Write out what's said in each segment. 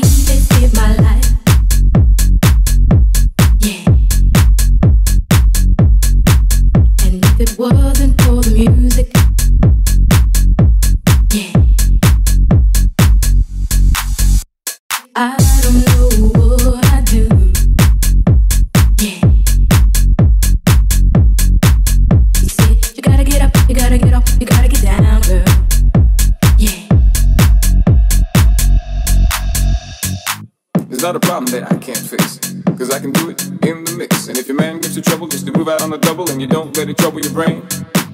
need it in my life. about on the double and you don't let it trouble your brain.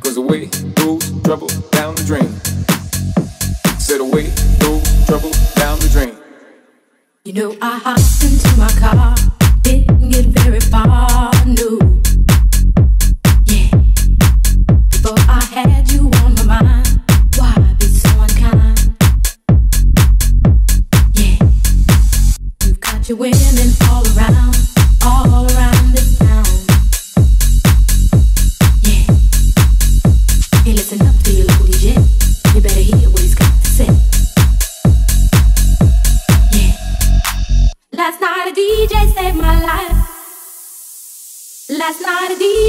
Cause away goes trouble down the drain. Said away goes trouble down the drain. You know, I hopped into my car, didn't get very far, no. Yeah. I had you on my mind, why be so unkind? Yeah. You've got your winner.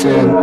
sin.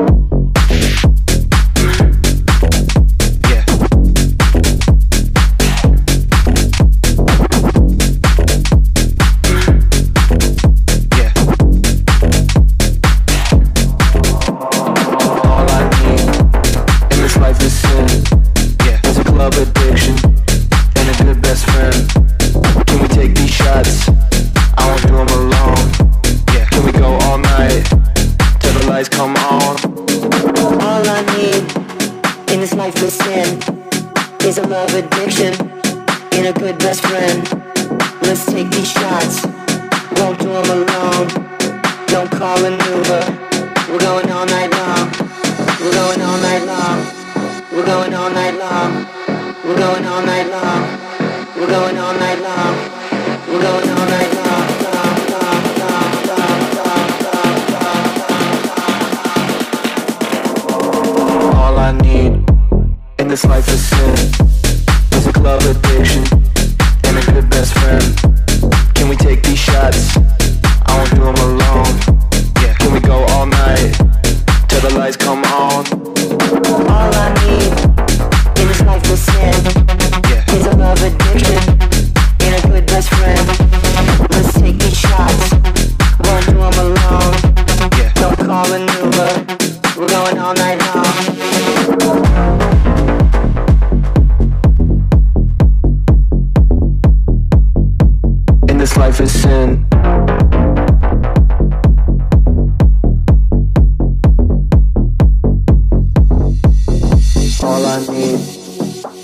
I need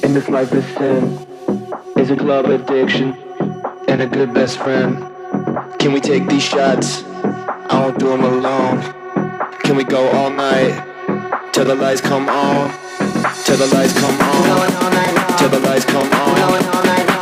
in this life is sin. Is a club addiction and a good best friend. Can we take these shots? I won't do them alone. Can we go all night till the lights come on? Till the lights come on. Till the lights come on.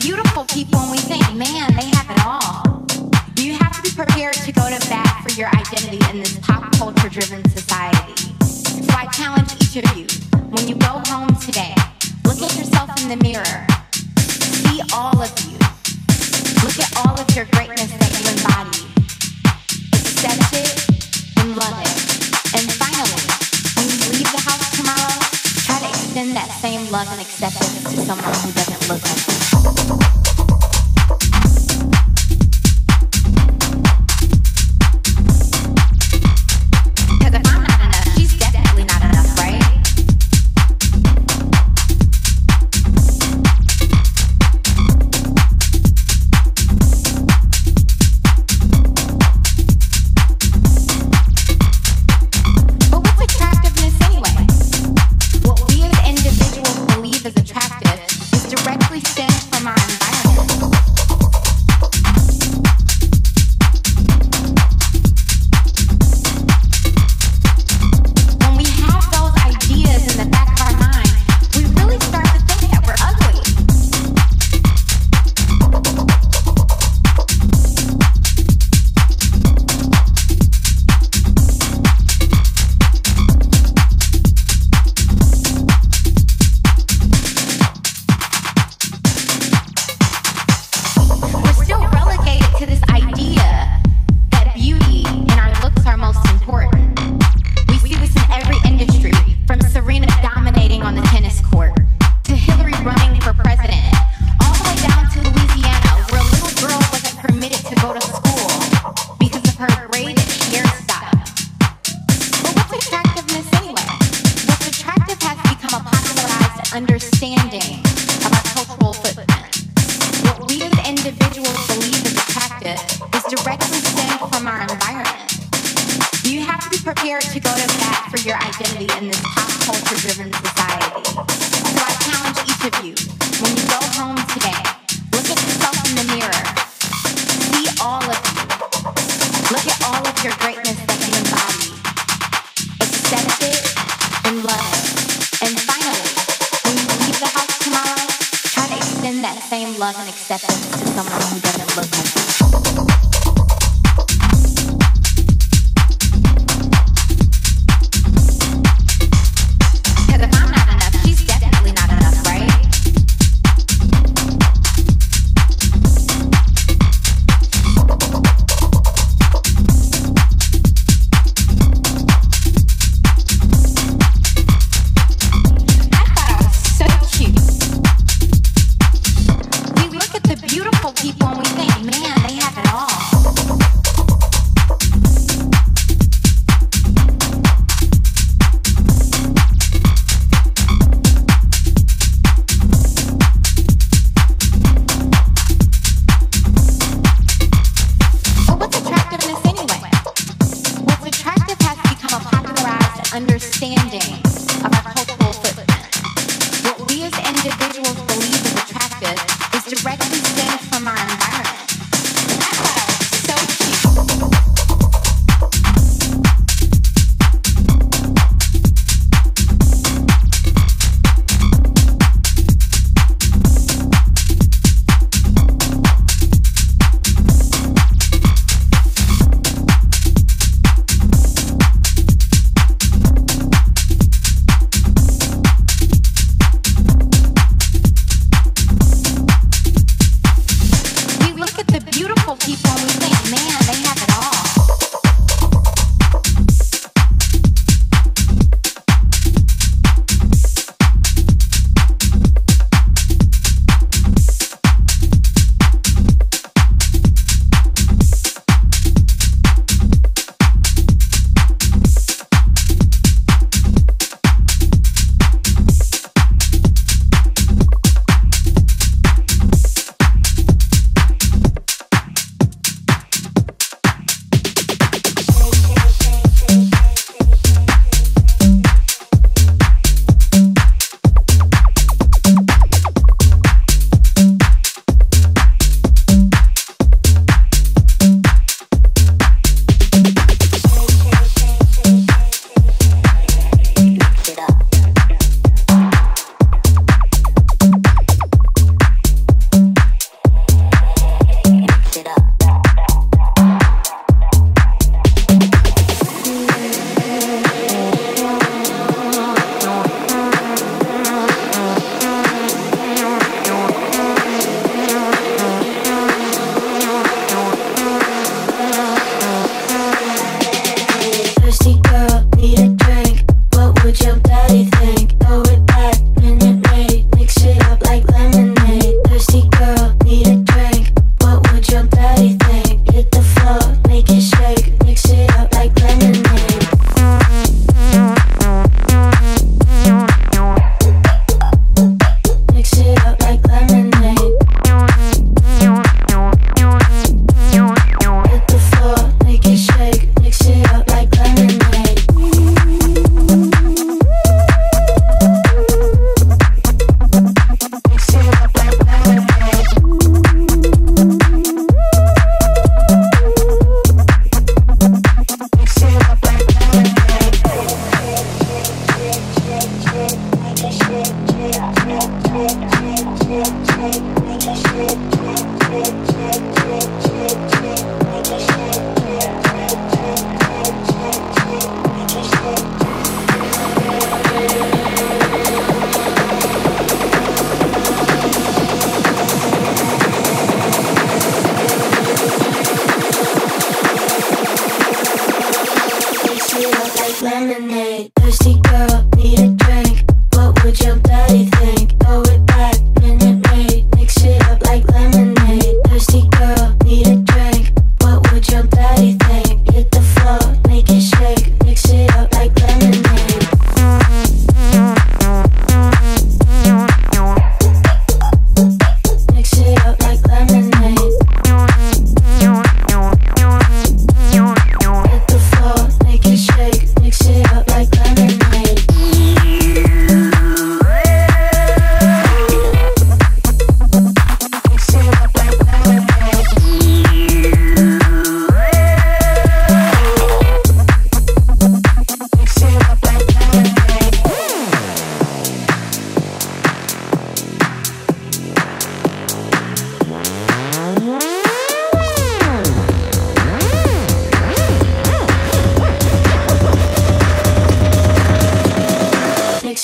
beautiful people and we think, man, they have it all. You have to be prepared to go to bat for your identity in this pop culture driven society. So I challenge each of you, when you go home today, look at yourself in the mirror. See all of you. Look at all of your greatness that you embody. Accept it and love it. And finally, when you leave the house tomorrow, try to extend that same love and acceptance to someone who doesn't look like you.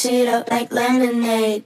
shit up like lemonade.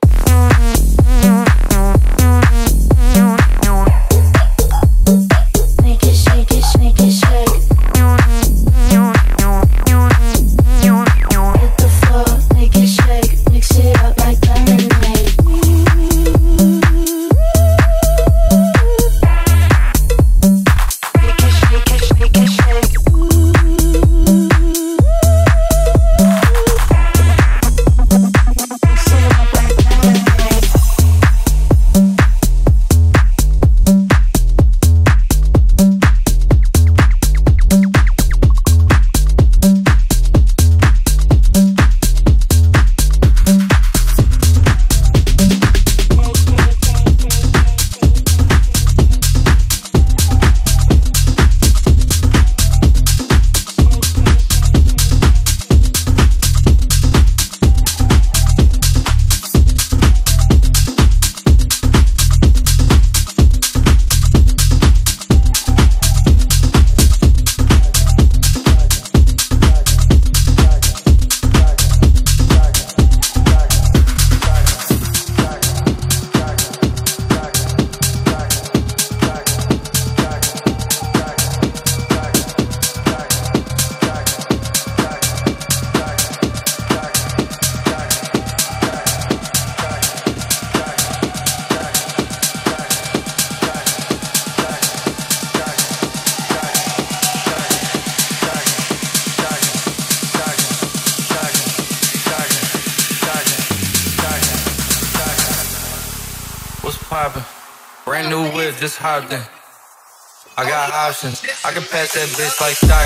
That bitch like stocking,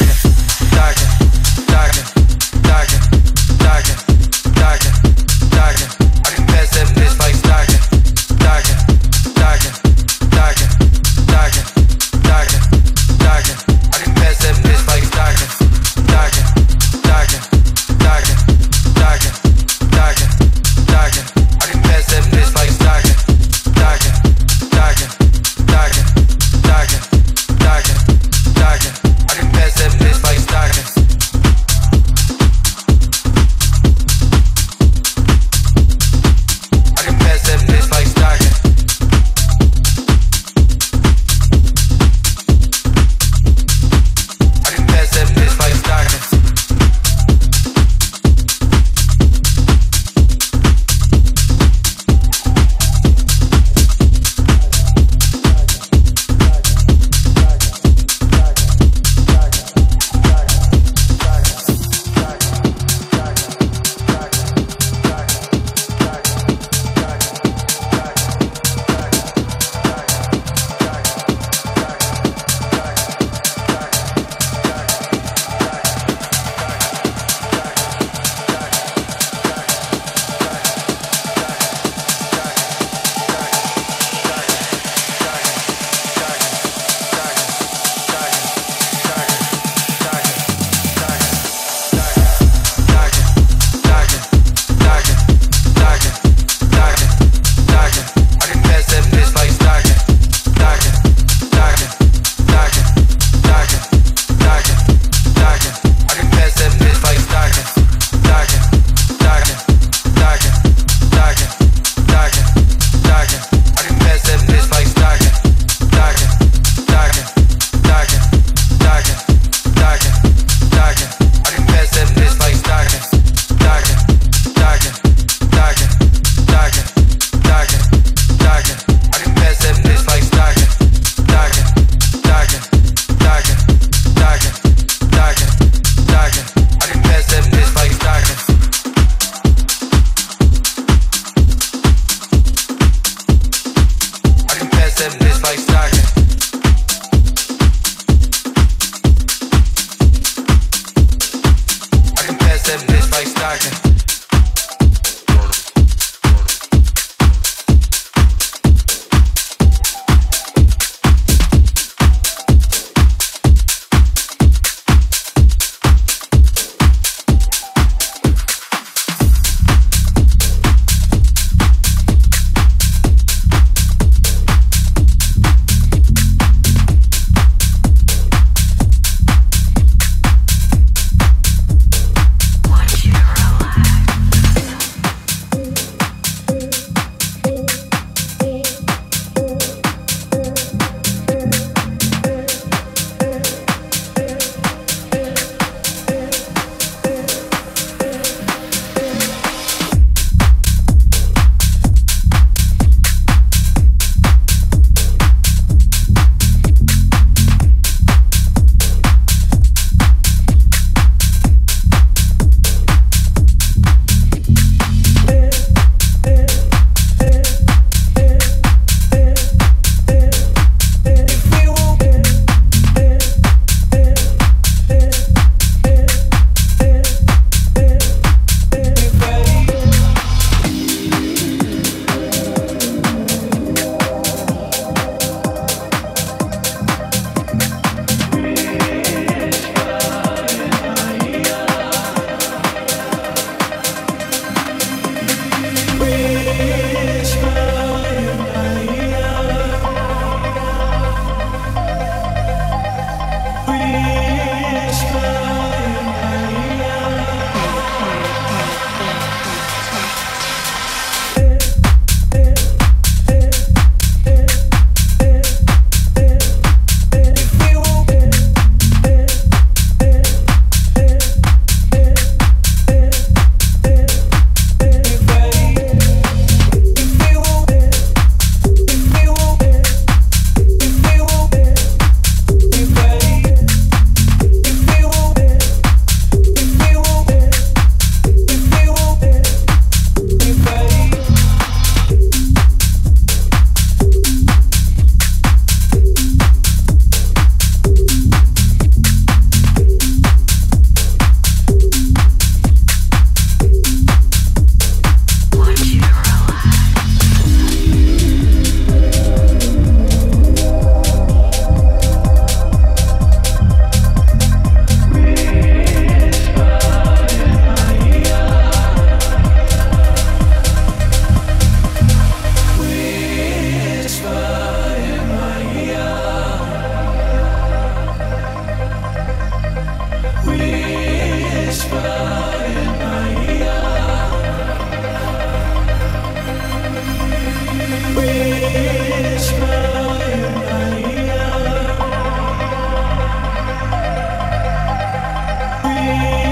Música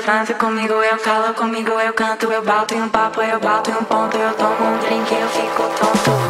dança comigo, eu calo comigo, eu canto, eu bato em um papo, eu bato em um ponto, eu tomo um drink, eu fico tonto.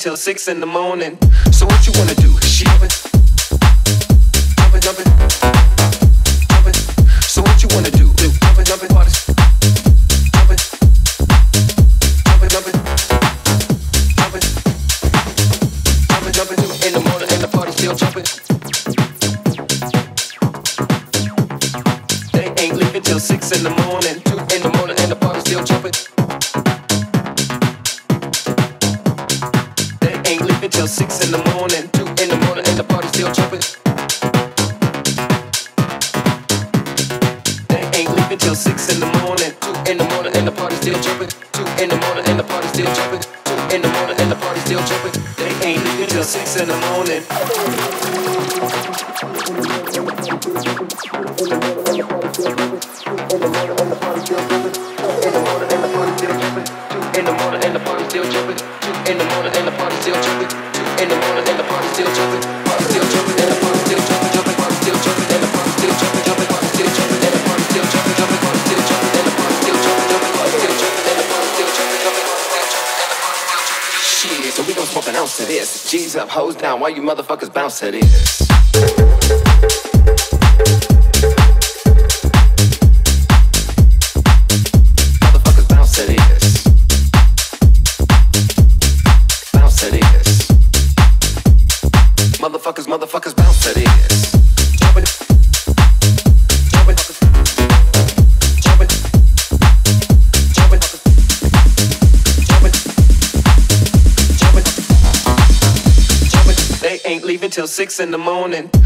Till six in the morning. So what you wanna do? Jump it, in the morning.